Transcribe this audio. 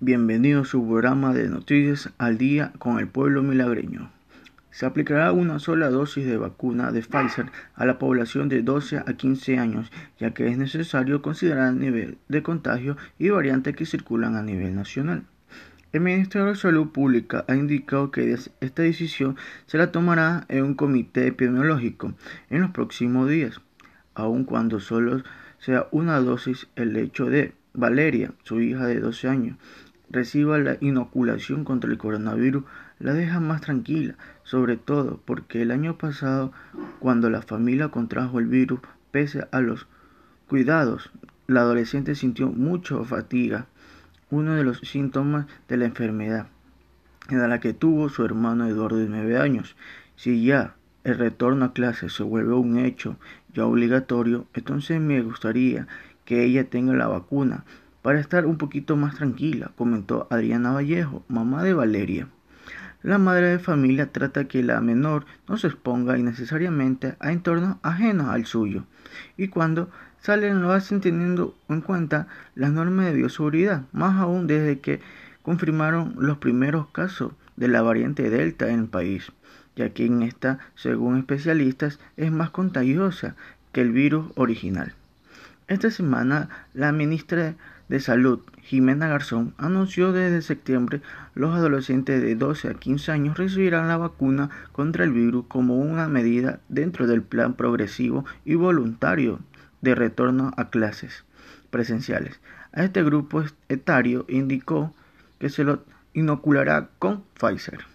Bienvenido a su programa de noticias al día con el pueblo milagreño. Se aplicará una sola dosis de vacuna de Pfizer a la población de 12 a 15 años, ya que es necesario considerar el nivel de contagio y variantes que circulan a nivel nacional. El Ministerio de Salud Pública ha indicado que esta decisión se la tomará en un comité epidemiológico en los próximos días, aun cuando solo sea una dosis el hecho de Valeria, su hija de 12 años, reciba la inoculación contra el coronavirus la deja más tranquila, sobre todo porque el año pasado, cuando la familia contrajo el virus, pese a los cuidados, la adolescente sintió mucha fatiga, uno de los síntomas de la enfermedad, en la que tuvo su hermano Eduardo de 9 años. Si ya el retorno a clase se vuelve un hecho ya obligatorio, entonces me gustaría que ella tenga la vacuna para estar un poquito más tranquila, comentó Adriana Vallejo, mamá de Valeria. La madre de familia trata que la menor no se exponga innecesariamente a entornos ajenos al suyo, y cuando salen lo hacen teniendo en cuenta las normas de bioseguridad, más aún desde que confirmaron los primeros casos de la variante Delta en el país, ya que en esta, según especialistas, es más contagiosa que el virus original. Esta semana, la ministra de Salud, Jimena Garzón, anunció desde septiembre los adolescentes de 12 a 15 años recibirán la vacuna contra el virus como una medida dentro del plan progresivo y voluntario de retorno a clases presenciales. A este grupo etario indicó que se lo inoculará con Pfizer.